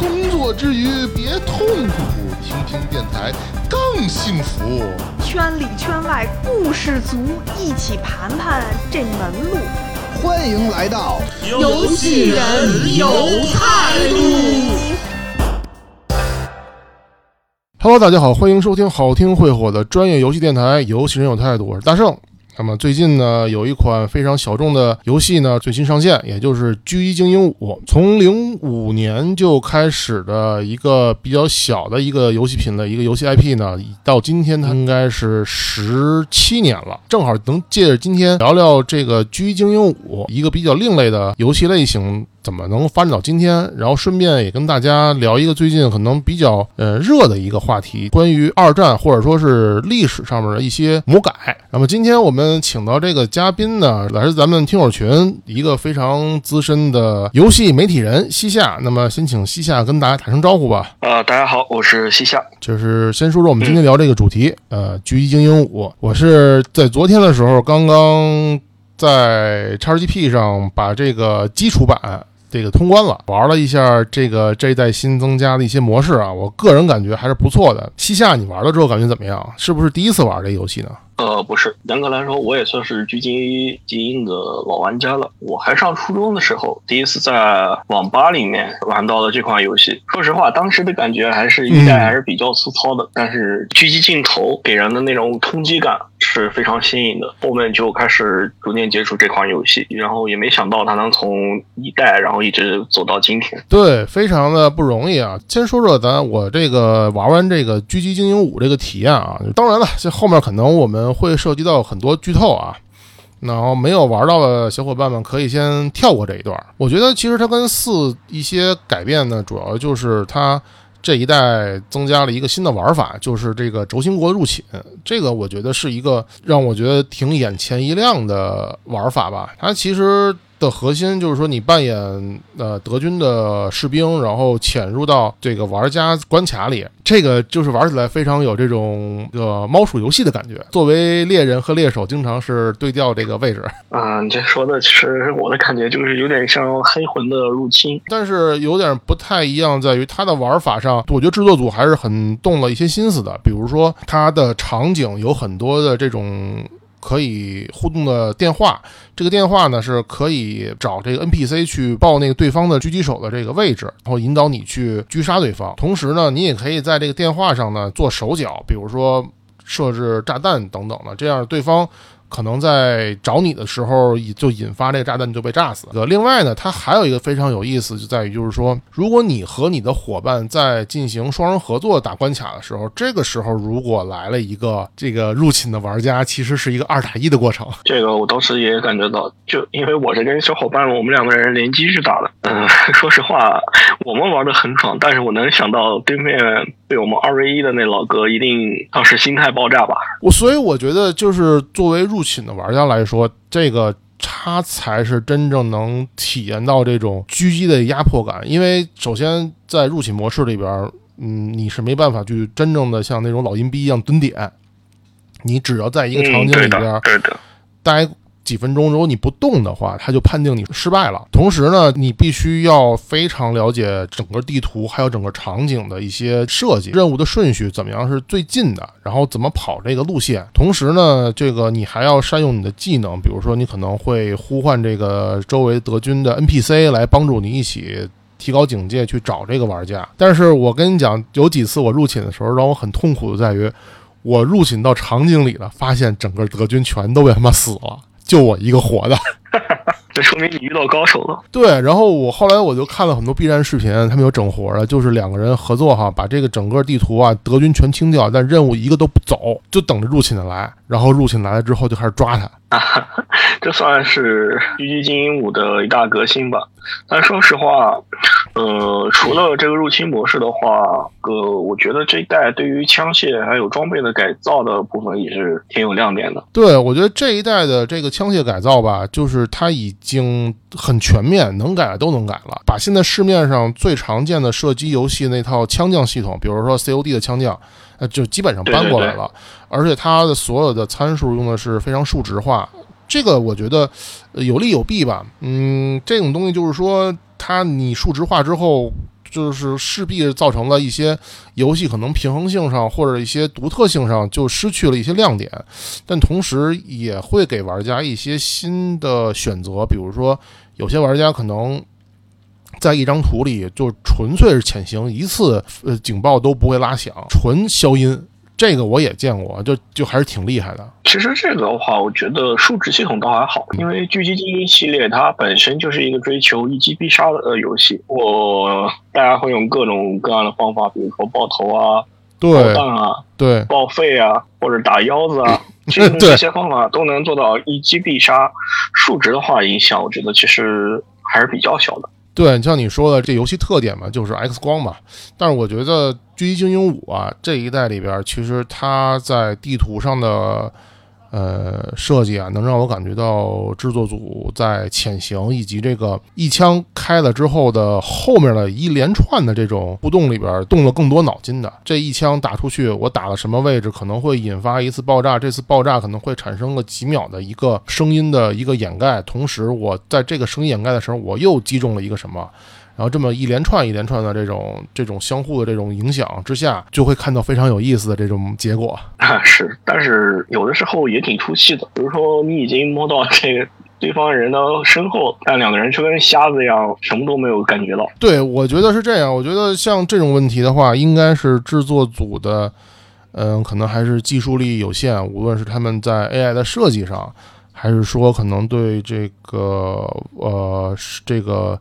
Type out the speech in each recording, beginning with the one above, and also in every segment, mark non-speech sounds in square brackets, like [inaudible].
工作之余别痛苦，听听电台更幸福。圈里圈外故事足，一起盘盘这门路。欢迎来到游戏人有态度。Hello，大家好，欢迎收听好听会火的专业游戏电台《游戏人有态度》，我是大圣。那么最近呢，有一款非常小众的游戏呢最新上线，也就是《狙击精英五》。从零五年就开始的一个比较小的一个游戏品类，一个游戏 IP 呢，到今天它应该是十七年了。正好能借着今天聊聊这个《狙击精英五》，一个比较另类的游戏类型。怎么能发展到今天？然后顺便也跟大家聊一个最近可能比较呃热的一个话题，关于二战或者说是历史上面的一些魔改。那么今天我们请到这个嘉宾呢，来自咱们听友群一个非常资深的游戏媒体人西夏。那么先请西夏跟大家打声招呼吧。呃，大家好，我是西夏。就是先说说我们今天聊这个主题，呃，《狙击精英五》，我是在昨天的时候刚刚在 XGP 上把这个基础版。这个通关了，玩了一下这个这一代新增加的一些模式啊，我个人感觉还是不错的。西夏，你玩了之后感觉怎么样？是不是第一次玩这游戏呢？呃，不是，严格来说，我也算是狙击精英的老玩家了。我还上初中的时候，第一次在网吧里面玩到了这款游戏。说实话，当时的感觉还是一代还是比较粗糙的，嗯、但是狙击镜头给人的那种冲击感是非常新颖的。后面就开始逐渐接触这款游戏，然后也没想到它能从一代，然后一直走到今天。对，非常的不容易啊。先说说咱我这个玩完这个狙击精英五这个体验啊，当然了，这后面可能我们。会涉及到很多剧透啊，然后没有玩到的小伙伴们可以先跳过这一段。我觉得其实它跟四一些改变呢，主要就是它这一代增加了一个新的玩法，就是这个轴心国入侵。这个我觉得是一个让我觉得挺眼前一亮的玩法吧。它其实。的核心就是说，你扮演呃德军的士兵，然后潜入到这个玩家关卡里，这个就是玩起来非常有这种呃猫鼠游戏的感觉。作为猎人和猎手，经常是对调这个位置。啊，你这说的其实我的感觉就是有点像黑魂的入侵，但是有点不太一样，在于它的玩法上，我觉得制作组还是很动了一些心思的。比如说，它的场景有很多的这种。可以互动的电话，这个电话呢是可以找这个 NPC 去报那个对方的狙击手的这个位置，然后引导你去狙杀对方。同时呢，你也可以在这个电话上呢做手脚，比如说设置炸弹等等的，这样对方。可能在找你的时候，就引发这个炸弹就被炸死了。另外呢，它还有一个非常有意思，就在于就是说，如果你和你的伙伴在进行双人合作打关卡的时候，这个时候如果来了一个这个入侵的玩家，其实是一个二打一的过程。这个我当时也感觉到，就因为我是跟小伙伴，我们两个人联机去打的。嗯，[laughs] 说实话，我们玩的很爽，但是我能想到对面被我们二 v 一的那老哥，一定当时心态爆炸吧。我所以我觉得，就是作为入。入侵的玩家来说，这个他才是真正能体验到这种狙击的压迫感。因为首先在入侵模式里边，嗯，你是没办法去真正的像那种老阴逼一样蹲点，你只要在一个场景里边对的待几分钟，如果你不动的话，他就判定你失败了。同时呢，你必须要非常了解整个地图，还有整个场景的一些设计、任务的顺序，怎么样是最近的，然后怎么跑这个路线。同时呢，这个你还要善用你的技能，比如说你可能会呼唤这个周围德军的 NPC 来帮助你一起提高警戒，去找这个玩家。但是我跟你讲，有几次我入侵的时候，让我很痛苦的在于，我入侵到场景里了，发现整个德军全都被他妈死了。就我一个活的，[laughs] 这说明你遇到高手了。[laughs] 对，然后我后来我就看了很多 B 站视频，他们有整活的，就是两个人合作哈，把这个整个地图啊德军全清掉，但任务一个都不走，就等着入侵的来。然后入侵来了之后就开始抓他。啊这算是《狙击精英五》的一大革新吧。但说实话，呃，除了这个入侵模式的话，呃，我觉得这一代对于枪械还有装备的改造的部分也是挺有亮点的。对，我觉得这一代的这个枪械改造吧，就是它已经很全面，能改的都能改了，把现在市面上最常见的射击游戏那套枪将系统，比如说 COD 的枪将，呃，就基本上搬过来了，而且它的所有的参数用的是非常数值化。这个我觉得有利有弊吧，嗯，这种东西就是说，它你数值化之后，就是势必造成了一些游戏可能平衡性上或者一些独特性上就失去了一些亮点，但同时也会给玩家一些新的选择，比如说有些玩家可能在一张图里就纯粹是潜行，一次呃警报都不会拉响，纯消音。这个我也见过，就就还是挺厉害的。其实这个的话，我觉得数值系统倒还好，因为《狙击精英》系列它本身就是一个追求一击必杀的游戏。我大家会用各种各样的方法，比如说爆头啊、爆弹啊、对报废啊，或者打腰子啊，其实 [laughs] 这些方法都能做到一击必杀。数值的话，影响我觉得其实还是比较小的。对，像你说的，这游戏特点嘛，就是 X 光嘛。但是我觉得《狙击精英五》啊这一代里边，其实它在地图上的。呃，设计啊，能让我感觉到制作组在潜行以及这个一枪开了之后的后面的一连串的这种互动里边，动了更多脑筋的。这一枪打出去，我打了什么位置，可能会引发一次爆炸，这次爆炸可能会产生个几秒的一个声音的一个掩盖，同时我在这个声音掩盖的时候，我又击中了一个什么。然后这么一连串一连串的这种这种相互的这种影响之下，就会看到非常有意思的这种结果啊。是，但是有的时候也挺出戏的。比如说，你已经摸到这个对方人的身后，但两个人却跟瞎子一样，什么都没有感觉到。对，我觉得是这样。我觉得像这种问题的话，应该是制作组的，嗯，可能还是技术力有限，无论是他们在 AI 的设计上，还是说可能对这个呃这个。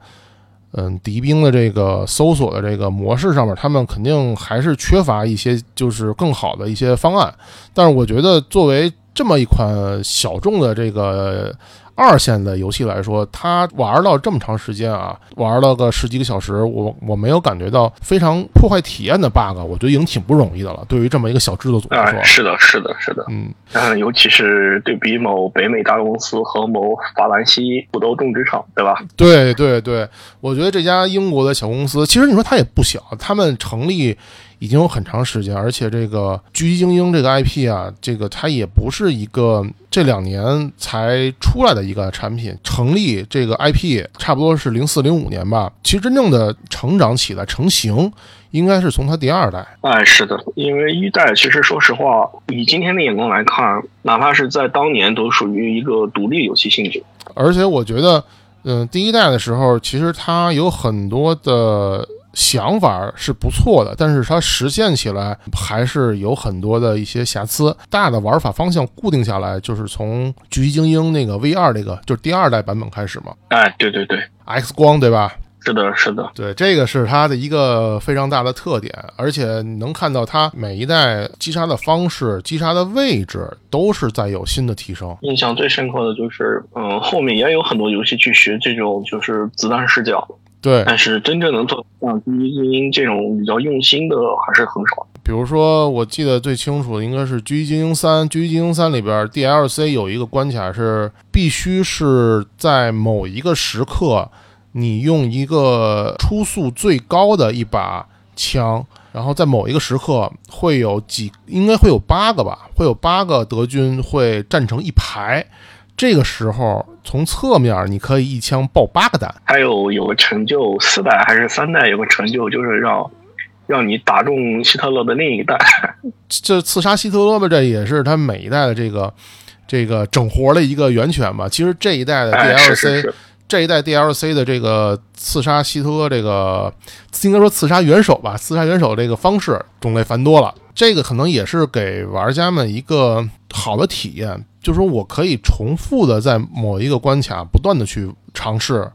嗯，敌兵的这个搜索的这个模式上面，他们肯定还是缺乏一些就是更好的一些方案。但是我觉得，作为这么一款小众的这个。二线的游戏来说，它玩到这么长时间啊，玩了个十几个小时，我我没有感觉到非常破坏体验的 bug，我觉得已经挺不容易的了。对于这么一个小制作组来说，是的，是的，是的，嗯，嗯，尤其是对比某北美大公司和某法兰西土豆种植厂，对吧？对对对，我觉得这家英国的小公司，其实你说它也不小，他们成立。已经有很长时间，而且这个《狙击精英》这个 IP 啊，这个它也不是一个这两年才出来的一个产品。成立这个 IP 差不多是零四零五年吧。其实真正的成长起来、成型，应该是从它第二代。哎，是的，因为一代其实说实话，以今天的眼光来看，哪怕是在当年都属于一个独立游戏性质。而且我觉得，嗯，第一代的时候，其实它有很多的。想法是不错的，但是它实现起来还是有很多的一些瑕疵。大的玩法方向固定下来，就是从《狙击精英》那个 V 二那个，就是第二代版本开始嘛。哎，对对对，X 光对吧？是的，是的，对，这个是它的一个非常大的特点，而且能看到它每一代击杀的方式、击杀的位置都是在有新的提升。印象最深刻的就是，嗯，后面也有很多游戏去学这种就是子弹视角。对，但是真正能做像狙击精英这种比较用心的还是很少。比如说，我记得最清楚的应该是《狙击精英三》，《狙击精英三》里边 DLC 有一个关卡是必须是在某一个时刻，你用一个初速最高的一把枪，然后在某一个时刻会有几，应该会有八个吧，会有八个德军会站成一排。这个时候，从侧面你可以一枪爆八个弹。还有有个成就，四代还是三代有个成就，就是让让你打中希特勒的另一个弹。[laughs] 这刺杀希特勒吧，这也是他每一代的这个这个整活的一个源泉吧。其实这一代的 DLC，这一代 DLC 的这个刺杀希特勒这个应该说刺杀元首吧，刺杀元首这个方式种类繁多了。这个可能也是给玩家们一个好的体验。就是说我可以重复的在某一个关卡不断的去尝试，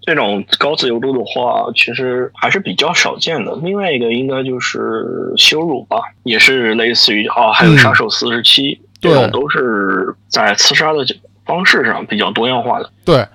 这种高自由度的话，其实还是比较少见的。另外一个应该就是羞辱吧，也是类似于啊，还有杀手四十七，这种都是在刺杀的方式上比较多样化的。对，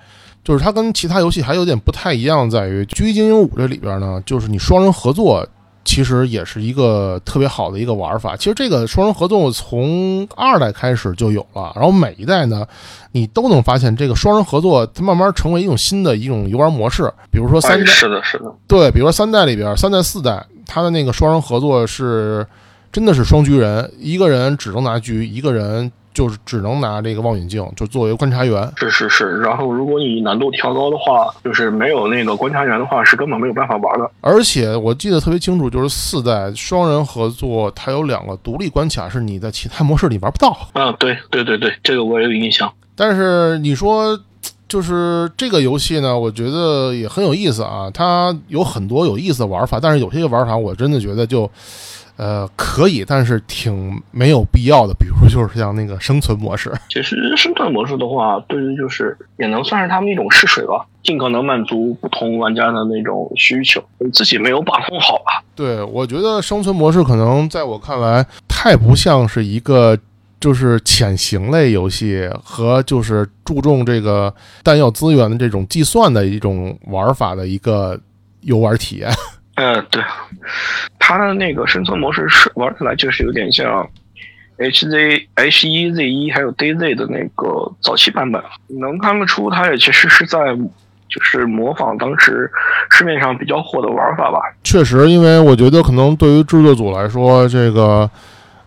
就是它跟其他游戏还有点不太一样，在于《狙击精英五》这里边呢，就是你双人合作。其实也是一个特别好的一个玩法。其实这个双人合作从二代开始就有了，然后每一代呢，你都能发现这个双人合作它慢慢成为一种新的一种游玩模式。比如说三代，是的，是的，对，比如说三代里边，三代四代它的那个双人合作是真的是双狙人，一个人只能拿狙，一个人。就是只能拿这个望远镜，就作为观察员。是是是，然后如果你难度调高的话，就是没有那个观察员的话，是根本没有办法玩的。而且我记得特别清楚，就是四代双人合作，它有两个独立关卡，是你在其他模式里玩不到。嗯，对对对对，这个我也有印象。但是你说，就是这个游戏呢，我觉得也很有意思啊，它有很多有意思的玩法，但是有些玩法我真的觉得就。呃，可以，但是挺没有必要的。比如就是像那个生存模式，[laughs] 其实生存模式的话，对于就是也能算是他们一种试水吧，尽可能满足不同玩家的那种需求，自己没有把控好吧。对，我觉得生存模式可能在我看来太不像是一个就是潜行类游戏和就是注重这个弹药资源的这种计算的一种玩法的一个游玩体验。嗯，对，它的那个生存模式是玩起来就是有点像 H Z H 一 Z 一还有 D Z 的那个早期版本，能看得出它也其实是在就是模仿当时市面上比较火的玩法吧。确实，因为我觉得可能对于制作组来说，这个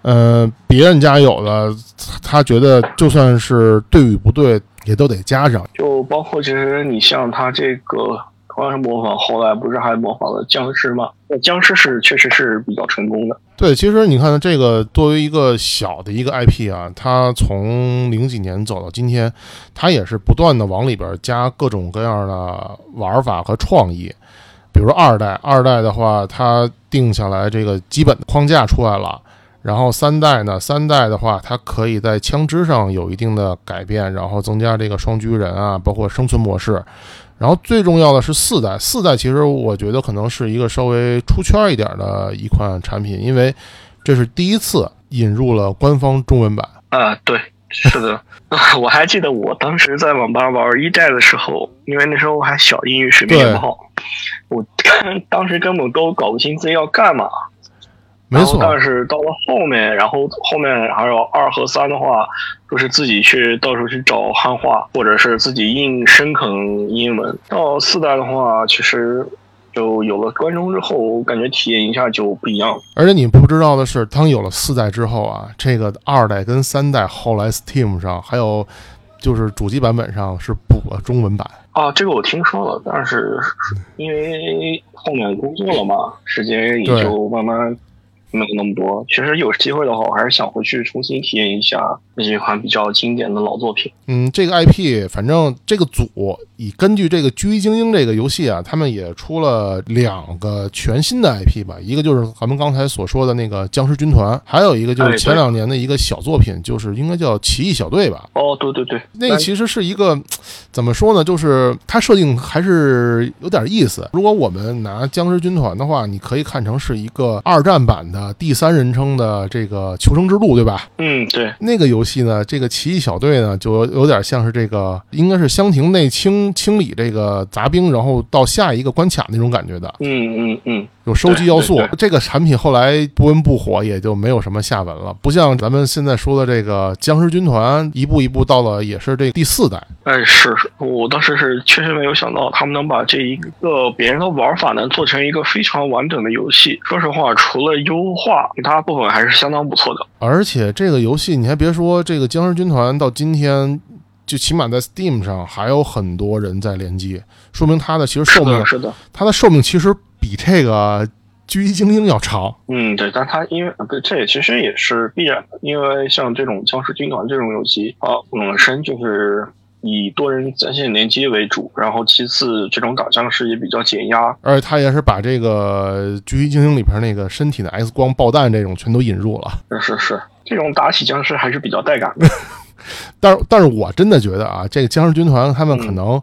呃别人家有的，他觉得就算是对与不对，也都得加上。就包括其实你像他这个。同样是模仿，后来不是还模仿了僵尸吗？那僵尸是确实是比较成功的。对，其实你看这个作为一个小的一个 IP 啊，它从零几年走到今天，它也是不断的往里边加各种各样的玩法和创意。比如说二代，二代的话，它定下来这个基本的框架出来了。然后三代呢，三代的话，它可以在枪支上有一定的改变，然后增加这个双狙人啊，包括生存模式。然后最重要的是四代，四代其实我觉得可能是一个稍微出圈一点的一款产品，因为这是第一次引入了官方中文版。啊，对，是的，[laughs] 我还记得我当时在网吧玩一代的时候，因为那时候我还小，英语水平也不好，我 [laughs] 当时根本都搞不清自己要干嘛。没错，但是到了后面，然后后面还有二和三的话，都是自己去到处去找汉化，或者是自己硬深啃英文。到四代的话，其实就有了关中之后，感觉体验一下就不一样了。而且你不知道的是，当有了四代之后啊，这个二代跟三代后来 Steam 上还有就是主机版本上是补了中文版啊。这个我听说了，但是因为后面工作了嘛，时间也就慢慢。没有那么多，其实有机会的话，我还是想回去重新体验一下那几款比较经典的老作品。嗯，这个 IP，反正这个组以根据这个《狙击精英》这个游戏啊，他们也出了两个全新的 IP 吧，一个就是咱们刚才所说的那个僵尸军团，还有一个就是前两年的一个小作品，就是应该叫奇异小队吧？哦，对对对，那个其实是一个怎么说呢？就是它设定还是有点意思。如果我们拿僵尸军团的话，你可以看成是一个二战版的。啊，第三人称的这个求生之路，对吧？嗯，对。那个游戏呢，这个奇异小队呢，就有点像是这个，应该是箱庭内清清理这个杂兵，然后到下一个关卡那种感觉的。嗯嗯嗯。有收集要素，这个产品后来不温不火，也就没有什么下文了。不像咱们现在说的这个僵尸军团，一步一步到了也是这第四代。哎，是是我当时是确实没有想到，他们能把这一个别人的玩法能做成一个非常完整的游戏。说实话，除了优化，其他部分还是相当不错的。而且这个游戏你还别说，这个僵尸军团到今天，就起码在 Steam 上还有很多人在联机，说明它的其实寿命是的，它的寿命其实。比这个狙击精英要长，嗯，对，但他因为对，这也其实也是必然的，因为像这种僵尸军团这种游戏啊，本身就是以多人在线联机为主，然后其次这种打僵尸也比较减压，而且它也是把这个狙击精英里边那个身体的 X 光爆弹这种全都引入了，是是是，这种打起僵尸还是比较带感的，[laughs] 但是但是我真的觉得啊，这个僵尸军团他们可能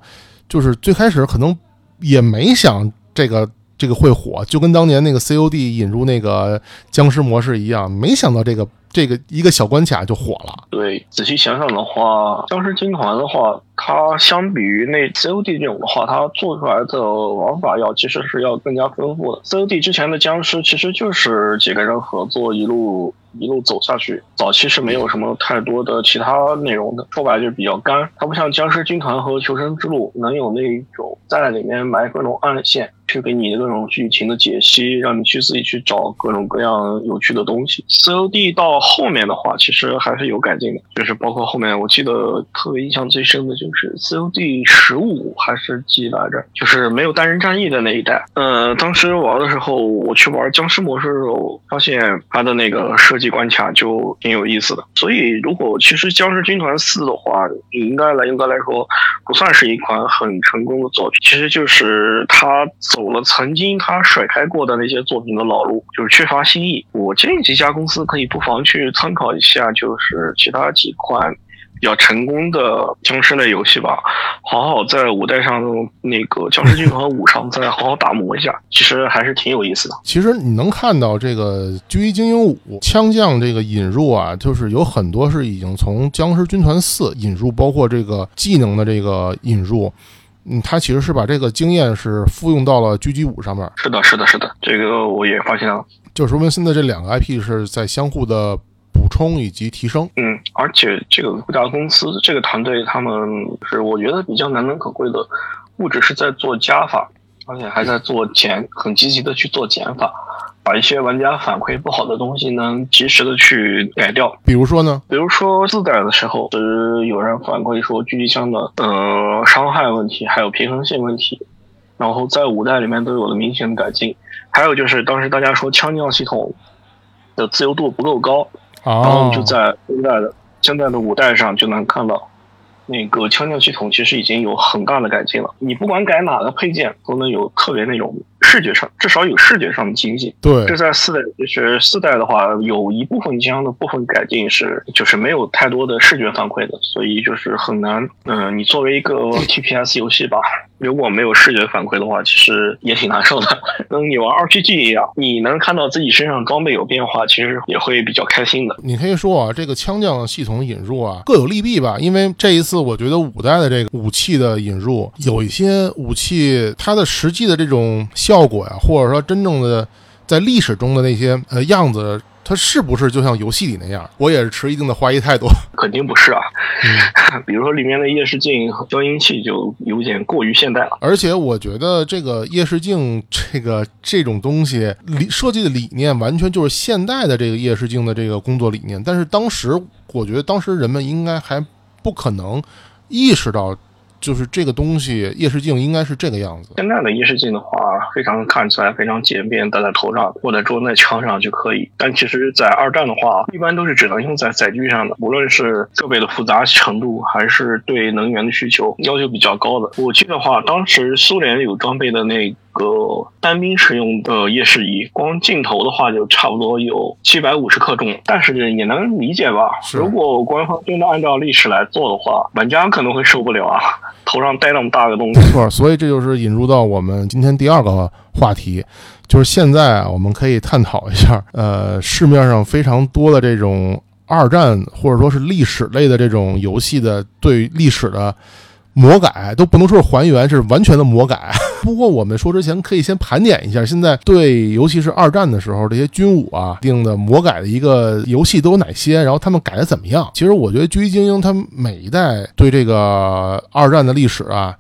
就是最开始可能也没想这个。这个会火，就跟当年那个 COD 引入那个僵尸模式一样，没想到这个这个一个小关卡就火了。对，仔细想想的话，僵尸军团的话，它相比于那 COD 这种的话，它做出来的玩法要其实是要更加丰富的。COD 之前的僵尸其实就是几个人合作一路。一路走下去，早期是没有什么太多的其他内容的，说白了就是比较干。它不像僵尸军团和求生之路能有那种在里面埋各种暗线。去给你各种剧情的解析，让你去自己去找各种各样有趣的东西。COD 到后面的话，其实还是有改进的，就是包括后面，我记得特别印象最深的就是 COD 十五还是几来着，就是没有单人战役的那一代。呃，当时玩的时候，我去玩僵尸模式的时候，发现它的那个设计关卡就挺有意思的。所以，如果其实僵尸军团四的话，应该来应该来说不算是一款很成功的作品，其实就是它。走了曾经他甩开过的那些作品的老路，就是缺乏新意。我建议这家公司可以不妨去参考一下，就是其他几款比较成功的僵尸类游戏吧，好好在五代上那个《僵尸军团五》上再好好打磨一下，其实还是挺有意思的。其实你能看到这个《狙击精英五》枪将这个引入啊，就是有很多是已经从《僵尸军团四》引入，包括这个技能的这个引入。嗯，他其实是把这个经验是复用到了狙击五上面。是的，是的，是的，这个我也发现了。就说明现在这两个 IP 是在相互的补充以及提升。嗯，而且这个这家公司这个团队，他们是我觉得比较难能可贵的，不只是在做加法，而且还在做减，很积极的去做减法。把一些玩家反馈不好的东西能及时的去改掉，比如说呢？比如说四代的时候是有人反馈说狙击枪的呃伤害问题，还有平衡性问题，然后在五代里面都有了明显的改进。还有就是当时大家说枪将系统的自由度不够高，然后就在现在的现在的五代上就能看到。那个枪将系统其实已经有很大的改进了，你不管改哪个配件，都能有特别那种视觉上，至少有视觉上的惊喜。对，这在四代，就是四代的话，有一部分枪的部分改进是，就是没有太多的视觉反馈的，所以就是很难。嗯，你作为一个 TPS 游戏吧。如果没有视觉反馈的话，其实也挺难受的。[laughs] 跟你玩 RPG 一样，你能看到自己身上装备有变化，其实也会比较开心的。你可以说啊，这个枪将系统引入啊，各有利弊吧。因为这一次，我觉得五代的这个武器的引入，有一些武器它的实际的这种效果呀，或者说真正的在历史中的那些呃样子。它是不是就像游戏里那样？我也是持一定的怀疑态度。[laughs] 肯定不是啊，[laughs] 比如说里面的夜视镜和消音器就有点过于现代了。而且我觉得这个夜视镜这个这种东西理设计的理念完全就是现代的这个夜视镜的这个工作理念。但是当时我觉得当时人们应该还不可能意识到。就是这个东西，夜视镜应该是这个样子。现在的夜视镜的话，非常看起来非常简便，戴在头上或者装在枪上就可以。但其实，在二战的话，一般都是只能用在载具上的。无论是设备的复杂程度，还是对能源的需求，要求比较高的。武器的话，当时苏联有装备的那。个单兵使用的夜视仪，光镜头的话就差不多有七百五十克重，但是也能理解吧？如果官方真的按照历史来做的话，玩家可能会受不了啊，头上戴那么大个东西。没错，所以这就是引入到我们今天第二个话题，就是现在啊，我们可以探讨一下，呃，市面上非常多的这种二战或者说是历史类的这种游戏的对历史的。魔改都不能说是还原，是完全的魔改。[laughs] 不过我们说之前可以先盘点一下，现在对尤其是二战的时候这些军武啊定的魔改的一个游戏都有哪些，然后他们改的怎么样？其实我觉得《狙击精英》它每一代对这个二战的历史啊。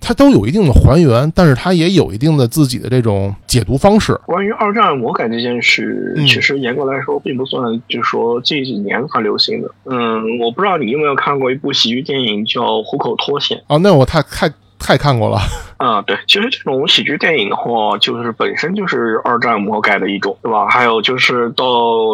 它都有一定的还原，但是它也有一定的自己的这种解读方式。关于二战我感觉这件事，其实严格来说并不算，就是说这几年才流行的。嗯，我不知道你有没有看过一部喜剧电影叫《虎口脱险》啊？那我太太太看过了。啊，对，其实这种喜剧电影的话，就是本身就是二战魔改的一种，对吧？还有就是到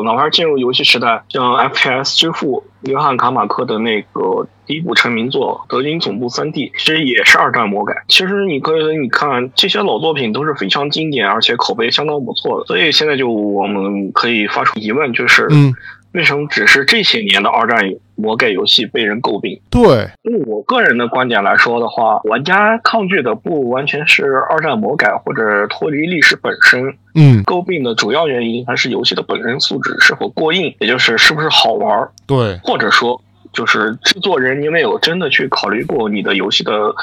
哪怕进入游戏时代，像 FPS 之父约翰卡马克的那个。第一部成名作《德军总部三 D》其实也是二战魔改。其实你可以你看这些老作品都是非常经典，而且口碑相当不错的。所以现在就我们可以发出疑问，就是嗯，为什么只是这些年的二战魔改游戏被人诟病？对，用我个人的观点来说的话，玩家抗拒的不完全是二战魔改或者脱离历史本身，嗯，诟病的主要原因还是游戏的本身素质是否过硬，也就是是不是好玩儿，对，或者说就是制作人有没有真的去考虑过你的游戏的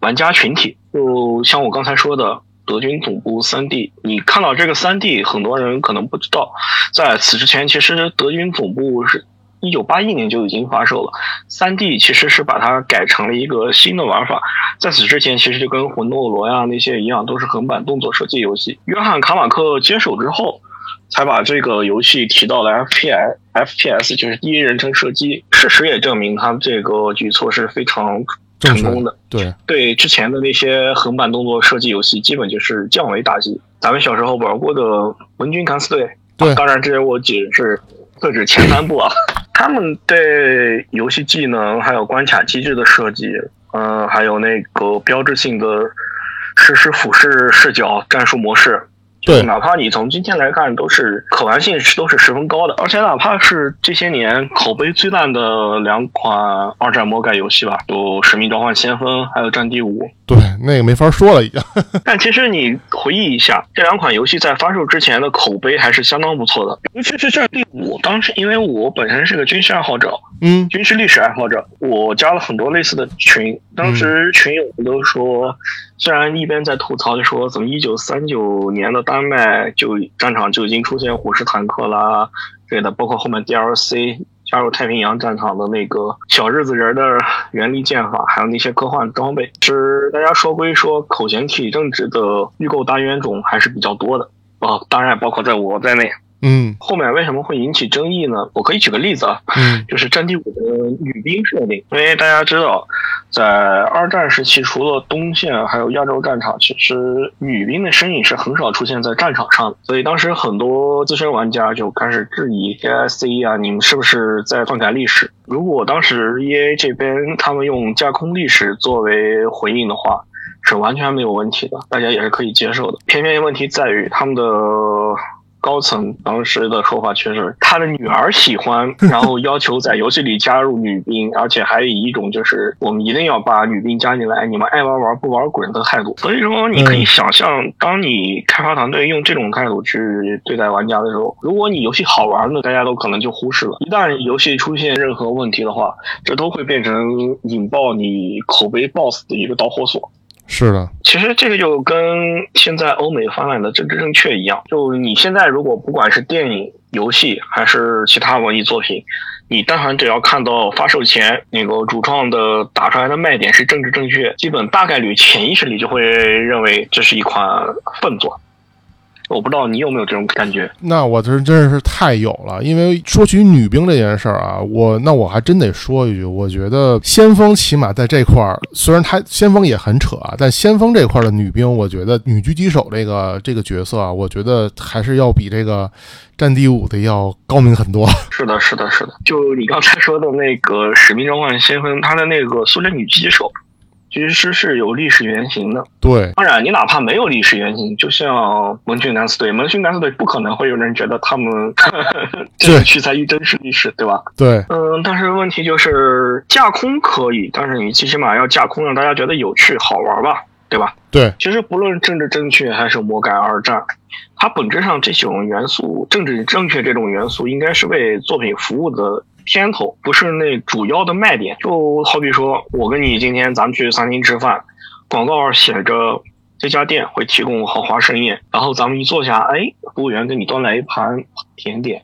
玩家群体。就像我刚才说的。德军总部三 D，你看到这个三 D，很多人可能不知道，在此之前，其实德军总部是一九八一年就已经发售了。三 D 其实是把它改成了一个新的玩法，在此之前，其实就跟魂斗罗呀那些一样，都是横版动作射击游戏。约翰卡马克接手之后，才把这个游戏提到了 FPS，FPS 就是第一人称射击。事实也证明，他这个举措是非常。成功的，对对，之前的那些横版动作射击游戏，基本就是降维打击。咱们小时候玩过的《文军敢死队》，对，当然这些我只是特指前三部啊。[laughs] 他们对游戏技能还有关卡机制的设计，嗯，还有那个标志性的实时俯视视角战术模式。对，哪怕你从今天来看，都是可玩性是都是十分高的，而且哪怕是这些年口碑最烂的两款二战魔改游戏吧，有《使命召唤：先锋》还有《战地五》。对，那个没法说了已经。[laughs] [laughs] 但其实你回忆一下，这两款游戏在发售之前的口碑还是相当不错的，尤其是《战地五》。当时因为我本身是个军事爱好者，嗯，军事历史爱好者，我加了很多类似的群。当时群友们都说，虽然一边在吐槽，就说怎么一九三九年的丹麦就战场就已经出现虎式坦克啦之类的，包括后面 DLC。加入太平洋战场的那个小日子人的原力剑法，还有那些科幻装备，是大家说归说，口嫌体正直的预购大冤种还是比较多的啊，当然包括在我在内。嗯，后面为什么会引起争议呢？我可以举个例子啊，嗯，[laughs] 就是《战地五》的女兵设定，因为大家知道，在二战时期，除了东线还有亚洲战场，其实女兵的身影是很少出现在战场上的，所以当时很多资深玩家就开始质疑 AIC 啊，你们是不是在篡改历史？如果当时 EA 这边他们用架空历史作为回应的话，是完全没有问题的，大家也是可以接受的。偏偏问题在于他们的。高层当时的说法确实，他的女儿喜欢，然后要求在游戏里加入女兵，而且还以一种就是我们一定要把女兵加进来，你们爱玩玩不玩滚的态度。所以说，你可以想象，当你开发团队用这种态度去对待玩家的时候，如果你游戏好玩呢，大家都可能就忽视了；一旦游戏出现任何问题的话，这都会变成引爆你口碑 BOSS 的一个导火索。是的，其实这个就跟现在欧美发展的政治正确一样，就你现在如果不管是电影、游戏还是其他文艺作品，你但凡只要看到发售前那个主创的打出来的卖点是政治正确，基本大概率潜意识里就会认为这是一款粪作。我不知道你有没有这种感觉？那我这真是太有了，因为说起女兵这件事儿啊，我那我还真得说一句，我觉得先锋起码在这块儿，虽然他先锋也很扯啊，但先锋这块的女兵，我觉得女狙击手这个这个角色啊，我觉得还是要比这个战地五的要高明很多。是的，是的，是的。就你刚才说的那个使命召唤先锋，他的那个苏联女狙击手。其实是有历史原型的，对。当然，你哪怕没有历史原型，就像盟军敢死队，盟军敢死队不可能会有人觉得他们 [laughs] 这个取材于真实历史，对吧？对。嗯，但是问题就是架空可以，但是你最起码要架空让大家觉得有趣好玩吧，对吧？对。其实不论政治正确还是魔改二战，它本质上这种元素，政治正确这种元素，应该是为作品服务的。片头不是那主要的卖点，就好比说我跟你今天咱们去餐厅吃饭，广告写着这家店会提供豪华盛宴，然后咱们一坐下，哎，服务员给你端来一盘甜点，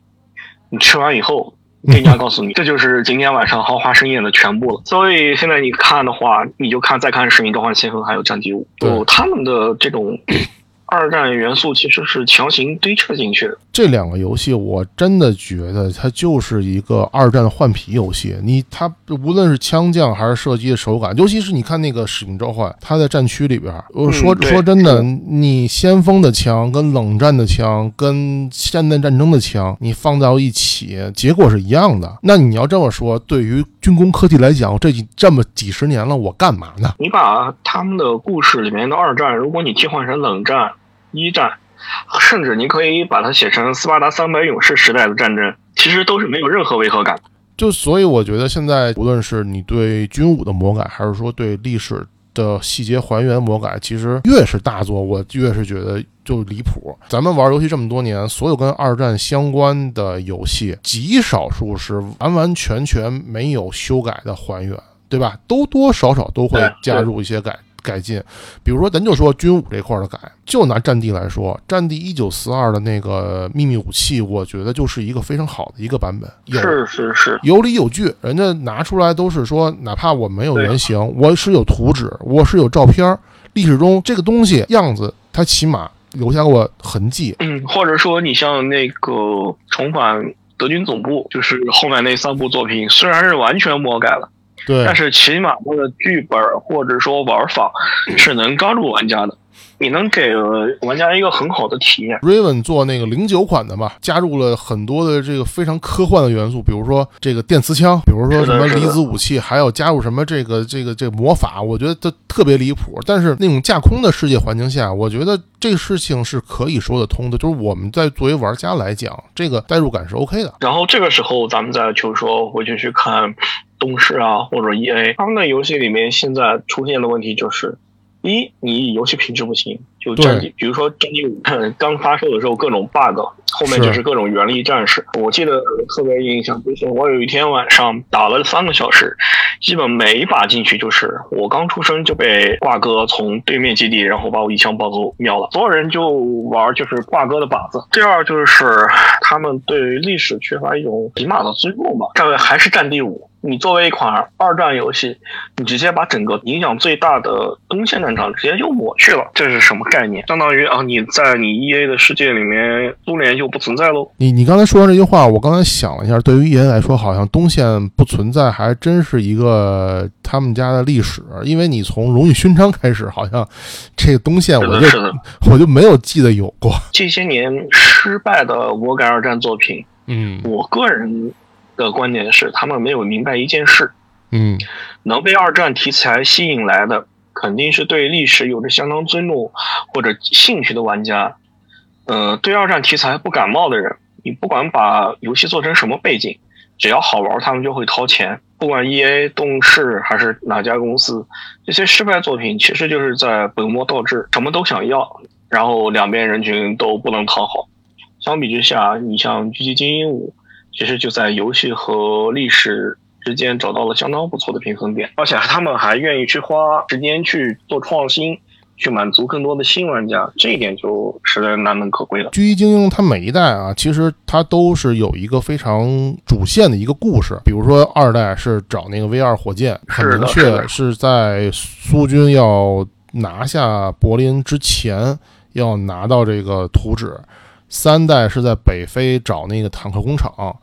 你吃完以后，店家告诉你这就是今天晚上豪华盛宴的全部了。所以现在你看的话，你就看再看《使命召唤：先锋》还有《战地五》，就他们的这种。二战元素其实是强行堆砌进去的。这两个游戏，我真的觉得它就是一个二战换皮游戏。你它无论是枪将还是射击的手感，尤其是你看那个《使命召唤》，它在战区里边，我说说真的，你先锋的枪跟冷战的枪跟现代战争的枪，你放到一起，结果是一样的。那你要这么说，对于军工科技来讲，这几这么几十年了，我干嘛呢？你把他们的故事里面的二战，如果你替换成冷战。一战，甚至你可以把它写成斯巴达三百勇士时代的战争，其实都是没有任何违和感。就所以我觉得现在无论是你对军武的魔改，还是说对历史的细节还原魔改，其实越是大作，我越是觉得就离谱。咱们玩游戏这么多年，所有跟二战相关的游戏，极少数是完完全全没有修改的还原，对吧？都多少少都会加入一些改。改进，比如说，咱就说军武这块儿的改，就拿战地来说，战地一九四二的那个秘密武器，我觉得就是一个非常好的一个版本，有是是是，有理有据，人家拿出来都是说，哪怕我没有原型，我是有图纸，我是有照片儿，历史中这个东西样子，它起码留下过痕迹。嗯，或者说你像那个重返德军总部，就是后面那三部作品，虽然是完全魔改了，对，但是起码它的剧本或者说玩法是能抓住玩家的，你能给玩家一个很好的体验。Raven 做那个零九款的嘛，加入了很多的这个非常科幻的元素，比如说这个电磁枪，比如说什么离子武器，还有加入什么这个这个这个魔法，我觉得它特别离谱。但是那种架空的世界环境下，我觉得这个事情是可以说得通的，就是我们在作为玩家来讲，这个代入感是 OK 的。然后这个时候，咱们再就是说回去去看东视啊或者 E A 他们的游戏里面现在出现的问题就是，一你游戏品质不行，就战地，比如说战地五刚发售的时候各种 bug，后面就是各种原力战士。我记得特别印象，就是我有一天晚上打了三个小时，基本每一把进去就是我刚出生就被挂哥从对面基地，然后把我一枪爆头秒了。所有人就玩就是挂哥的靶子。第二就是他们对于历史缺乏一种起码的尊重吧。战位还是战地五。你作为一款二战游戏，你直接把整个影响最大的东线战场直接就抹去了，这是什么概念？相当于啊，你在你 E A 的世界里面，苏联就不存在喽。你你刚才说完这句话，我刚才想了一下，对于 EA 来说，好像东线不存在，还真是一个他们家的历史。因为你从荣誉勋章开始，好像这个东线我就。我就没有记得有过。这些年失败的我改二战作品，嗯我个人的观点是，他们没有明白一件事：嗯能被二战题材吸引来的，肯定是对历史有着相当尊重或者兴趣的玩家。呃，对二战题材不感冒的人，你不管把游戏做成什么背景，只要好玩，他们就会掏钱。不管 E A、动视还是哪家公司，这些失败作品其实就是在本末倒置，什么都想要，然后两边人群都不能讨好。相比之下，你像《狙击精英五》，其实就在游戏和历史之间找到了相当不错的平衡点，而且他们还愿意去花时间去做创新，去满足更多的新玩家，这一点就实在难能可贵了。狙击精英它每一代啊，其实它都是有一个非常主线的一个故事。比如说二代是找那个 V 二火箭，很明确是在苏军要拿下柏林之前要拿到这个图纸。三代是在北非找那个坦克工厂，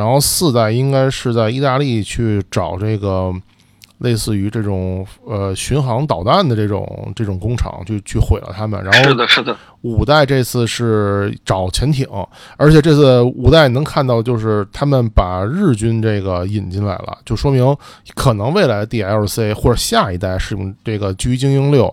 然后四代应该是在意大利去找这个类似于这种呃巡航导弹的这种这种工厂，去去毁了他们。然后是的，是的，五代这次是找潜艇，而且这次五代能看到，就是他们把日军这个引进来了，就说明可能未来的 DLC 或者下一代使用这个《狙击精英六》，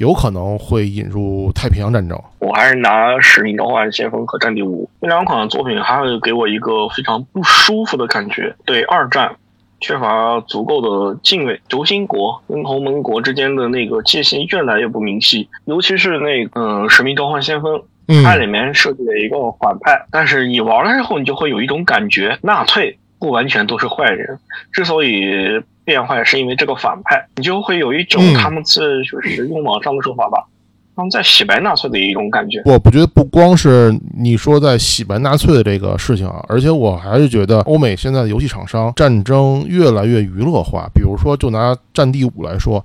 有可能会引入太平洋战争。我还是拿《使命召唤：先锋》和《战地五》这两款作品，还会给我一个非常不舒服的感觉，对二战缺乏足够的敬畏。轴心国跟同盟国之间的那个界限越来越不明晰，尤其是那个、呃《使命召唤：先锋》。嗯，它里面设计了一个反派，但是你玩了之后，你就会有一种感觉，纳粹不完全都是坏人，之所以变坏，是因为这个反派，你就会有一种嗯他们是就是用网上的说法吧，他们在洗白纳粹的一种感觉。我不觉得不光是你说在洗白纳粹的这个事情啊，而且我还是觉得欧美现在的游戏厂商战争越来越娱乐化。比如说，就拿《战地五》来说，《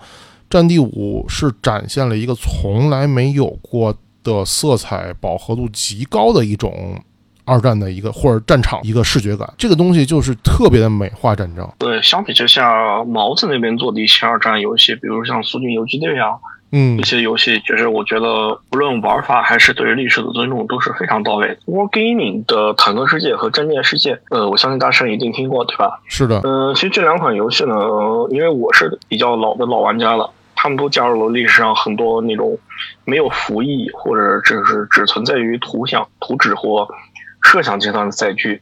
战地五》是展现了一个从来没有过的色彩饱和度极高的一种二战的一个或者战场一个视觉感。这个东西就是特别的美化战争。对，相比之下，毛子那边做的一些二战游戏，比如像《苏军游击队》啊，嗯一些游戏，就是我觉得无论玩法还是对于历史的尊重都是非常到位的。Wargaming 的坦克世界和战舰世界，呃，我相信大圣一定听过，对吧？是的，嗯、其实这两款游戏呢，因为我是比较老的老玩家了，他们都加入了历史上很多那种没有服役或者只是只存在于图像、图纸或设想阶段的载具。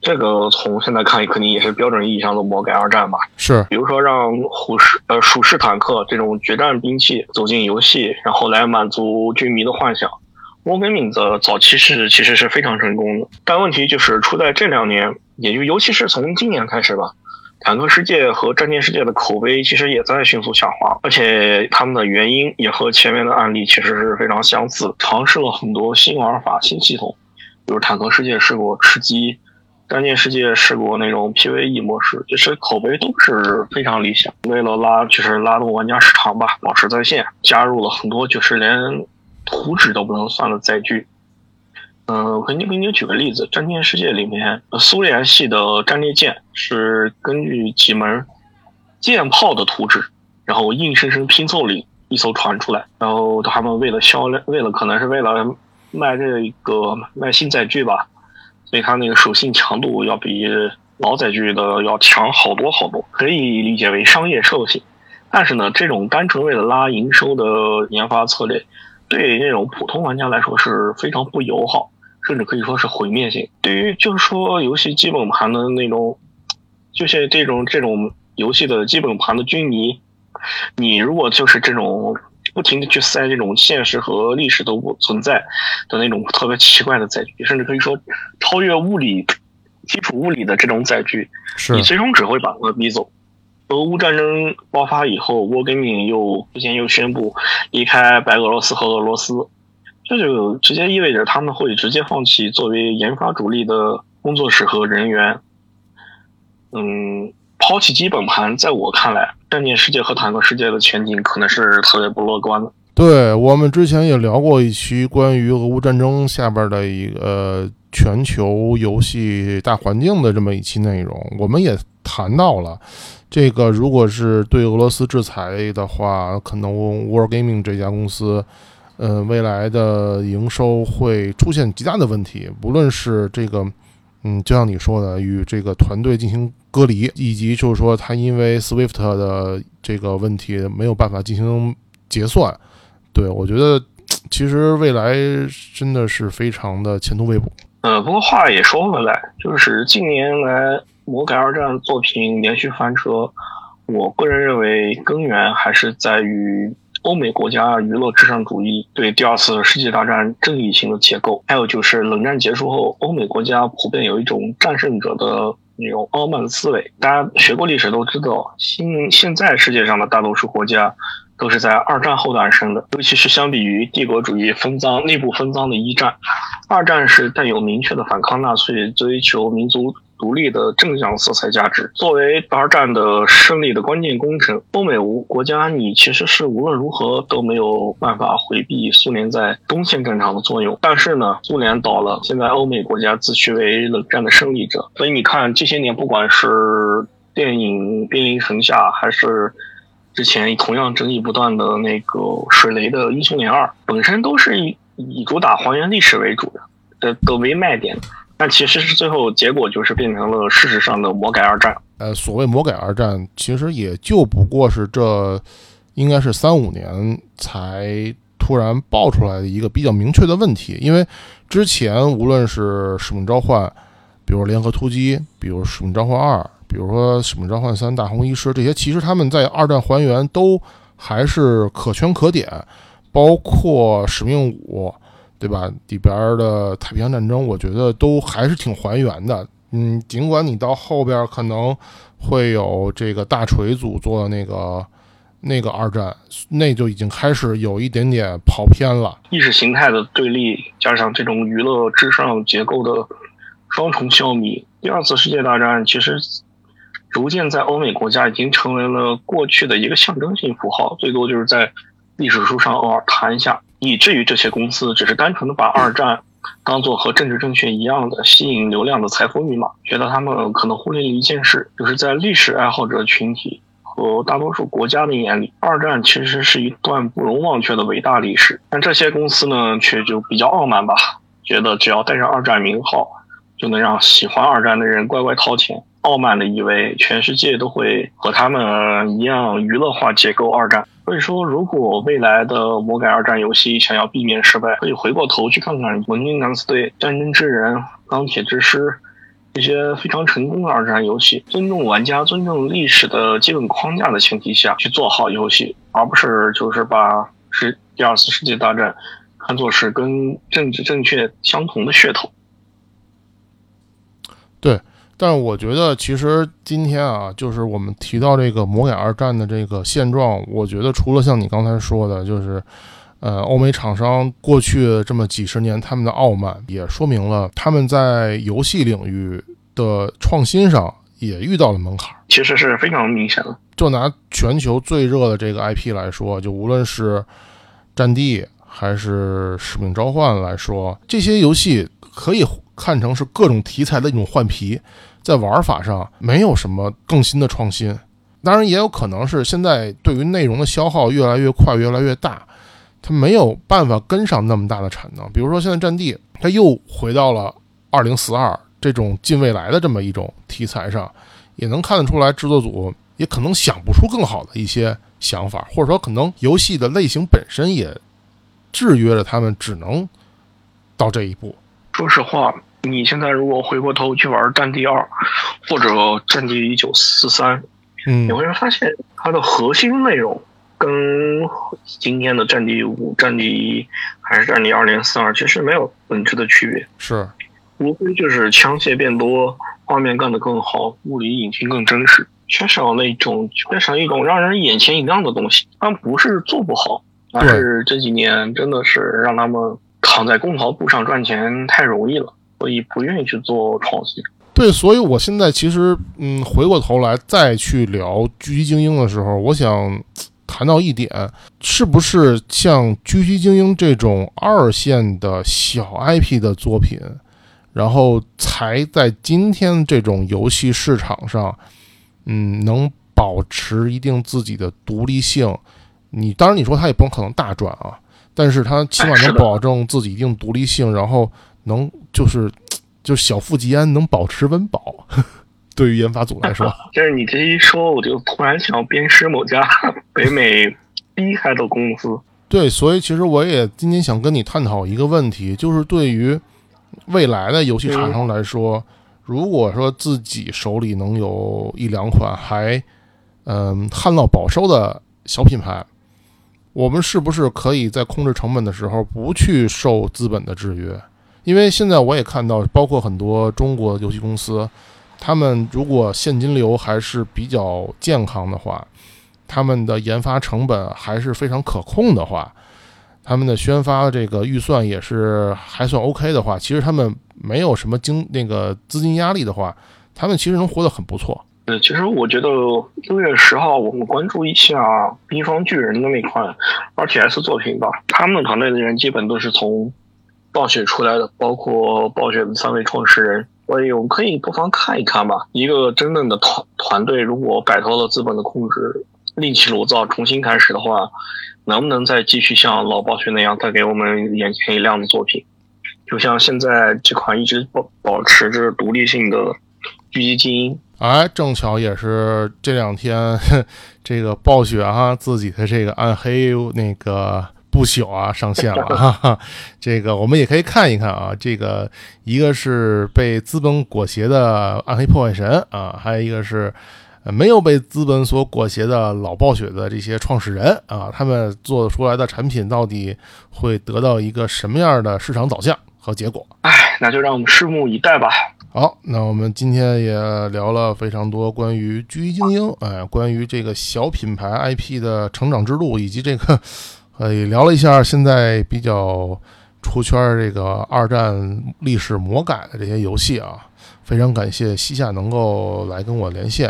这个从现在看，肯定也是标准意义上的魔改二战吧。是，比如说让虎式呃鼠式坦克这种决战兵器走进游戏，然后来满足军迷的幻想。War Gaming 的早期是其实是非常成功的，但问题就是出在这两年，也就尤其是从今年开始吧，坦克世界和战舰世界的口碑其实也在迅速下滑，而且他们的原因也和前面的案例其实是非常相似，尝试了很多新玩法、新系统，比如坦克世界试过吃鸡，战舰世界试过那种 PVE 模式，其实口碑都是非常理想。为了拉就是拉动玩家时长吧，保持在线，加入了很多就是连。图纸都不能算的载具，嗯，我给你给你举个例子，《战舰世界》里面苏联系的战列舰是根据几门舰炮的图纸，然后硬生生拼凑了一艘船出来，然后他们为了销量，为了可能是为了卖这个卖新载具吧，所以它那个属性强度要比老载具的要强好多好多，可以理解为商业兽性。但是呢，这种单纯为了拉营收的研发策略。对那种普通玩家来说是非常不友好，甚至可以说是毁灭性。对于就是说游戏基本盘的那种，就是这种这种游戏的基本盘的军迷，你如果就是这种不停的去塞这种现实和历史都不存在的那种特别奇怪的载具，甚至可以说超越物理基础物理的这种载具，你最终只会把俄逼走。俄乌战争爆发以后沃根敏又之前又宣布离开白俄罗斯和俄罗斯，这就直接意味着他们会直接放弃作为研发主力的工作室和人员。嗯，抛弃基本盘，在我看来，战舰世界和坦克世界的前景可能是特别不乐观的。对我们之前也聊过一期关于俄乌战争下边的一个全球游戏大环境的这么一期内容，我们也谈到了。这个如果是对俄罗斯制裁的话，可能 War Gaming 这家公司，呃，未来的营收会出现极大的问题。不论是这个，嗯，就像你说的，与这个团队进行隔离，以及就是说他因为 Swift 的这个问题没有办法进行结算。对我觉得，其实未来真的是非常的前途未卜。呃，不过话也说回来，就是近年来。魔改二战作品连续翻车，我个人认为根源还是在于欧美国家娱乐至上主义对第二次世界大战正义性的解构，还有就是冷战结束后，欧美国家普遍有一种战胜者的那种傲慢思维。大家学过历史都知道，现现在世界上的大多数国家都是在二战后诞生的，尤其是相比于帝国主义分赃、内部分赃的一战，二战是带有明确的反抗纳粹、追求民族。独立的正向色彩价值，作为二战的胜利的关键工程，欧美无国家你其实是无论如何都没有办法回避苏联在东线战场的作用。但是呢，苏联倒了，现在欧美国家自诩为冷战的胜利者，所以你看这些年，不管是电影《兵临城下》，还是之前同样争议不断的那个水雷的《英雄连二》，本身都是以以主打还原历史为主的的的为卖点。但其实是最后结果就是变成了事实上的魔改二战。呃，所谓魔改二战，其实也就不过是这应该是三五年才突然爆出来的一个比较明确的问题。因为之前无论是使命召唤，比如联合突击，比如使命召唤二，比如说使命召唤三大红衣师这些，其实他们在二战还原都还是可圈可点，包括使命五。对吧？里边的太平洋战争，我觉得都还是挺还原的。嗯，尽管你到后边可能会有这个大锤组做的那个那个二战，那就已经开始有一点点跑偏了。意识形态的对立，加上这种娱乐至上结构的双重消弭，第二次世界大战其实逐渐在欧美国家已经成为了过去的一个象征性符号，最多就是在历史书上偶尔谈一下。以至于这些公司只是单纯的把二战当做和政治正确一样的吸引流量的财富密码，觉得他们可能忽略了一件事，就是在历史爱好者群体和大多数国家的眼里，二战其实是一段不容忘却的伟大历史。但这些公司呢，却就比较傲慢吧，觉得只要带上二战名号，就能让喜欢二战的人乖乖掏钱。傲慢的以为全世界都会和他们一样娱乐化解构二战，所以说，如果未来的魔改二战游戏想要避免失败，可以回过头去看看《盟军敢死队》《战争之人》《钢铁之师》一些非常成功的二战游戏，尊重玩家、尊重历史的基本框架的前提下去做好游戏，而不是就是把是第二次世界大战看作是跟政治正确相同的噱头。对，但我觉得其实今天啊，就是我们提到这个魔改二战的这个现状，我觉得除了像你刚才说的，就是呃，欧美厂商过去这么几十年他们的傲慢，也说明了他们在游戏领域的创新上也遇到了门槛。其实是非常明显的。就拿全球最热的这个 IP 来说，就无论是《战地》还是《使命召唤》来说，这些游戏可以看成是各种题材的一种换皮，在玩法上没有什么更新的创新。当然，也有可能是现在对于内容的消耗越来越快、越来越大，它没有办法跟上那么大的产能。比如说，现在《战地》它又回到了二零四二这种近未来的这么一种题材上，也能看得出来制作组也可能想不出更好的一些想法，或者说可能游戏的类型本身也制约着他们，只能到这一步。说实话，你现在如果回过头去玩《战地二》或者《战地一九四三》，嗯你会发现它的核心内容跟今天的《战地五》《战地一》还是《战地二零四二》其实没有本质的区别，是，无非就是枪械变多，画面干得更好，物理引擎更真实，缺少那种缺少一种让人眼前一亮的东西。他们不是做不好，而是这几年真的是让他们躺在功劳簿上赚钱太容易了，所以不愿意去做创新。对，所以我现在其实，嗯，回过头来再去聊《狙击精英》的时候，我想谈到一点，是不是像《狙击精英》这种二线的小 IP 的作品，然后才在今天这种游戏市场上，嗯，能保持一定自己的独立性？你当然你说它也不可能大赚啊，但是它起码能保证自己一定独立性，然后能就是就小富即安，能保持温饱。[laughs] 对于研发组来说，[laughs] 就是你这一说，我就突然想鞭尸某家 [laughs] 北美 B 开的公司。对，所以其实我也今天想跟你探讨一个问题，就是对于未来的游戏厂商来说，如果说自己手里能有一两款还嗯旱涝保收的小品牌，我们是不是可以在控制成本的时候不去受资本的制约？因为现在我也看到，包括很多中国游戏公司，他们如果现金流还是比较健康的话，他们的研发成本还是非常可控的话，他们的宣发这个预算也是还算 OK 的话，其实他们没有什么经那个资金压力的话，他们其实能活得很不错。呃，其实我觉得六月十号我们关注一下《冰霜巨人》的那款 RTS 作品吧。他们团队的人基本都是从暴雪出来的，包括暴雪的三位创始人。所以我们可以不妨看一看吧。一个真正的团团队，如果摆脱了资本的控制，另起炉灶，重新开始的话，能不能再继续像老暴雪那样，再给我们眼前一亮的作品？就像现在这款一直保保持着独立性的《狙击精英》，哎，正巧也是这两天，这个暴雪哈、自己的这个暗黑那个不朽啊上线了，哈哈。这个我们也可以看一看啊。这个一个是被资本裹挟的暗黑破坏神啊，还有一个是没有被资本所裹挟的老暴雪的这些创始人啊，他们做出来的产品到底会得到一个什么样的市场导向和结果？哎，那就让我们拭目以待吧。好，那我们今天也聊了非常多关于《狙击精英》，哎，关于这个小品牌 IP 的成长之路，以及这个，呃，[laughs] 也聊了一下现在比较出圈儿这个二战历史魔改的这些游戏啊。非常感谢西夏能够来跟我连线，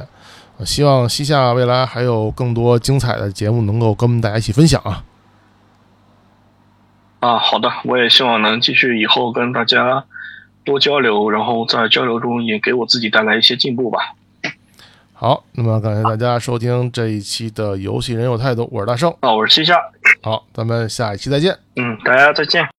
呃希望西夏未来还有更多精彩的节目能够跟我们大家一起分享啊。啊，好的，我也希望能继续以后跟大家多交流，然后在交流中也给我自己带来一些进步吧。好，那么感谢大家收听这一期的游戏人有态度，我是大圣。啊我是西夏，好，咱们下一期再见。嗯，大家再见。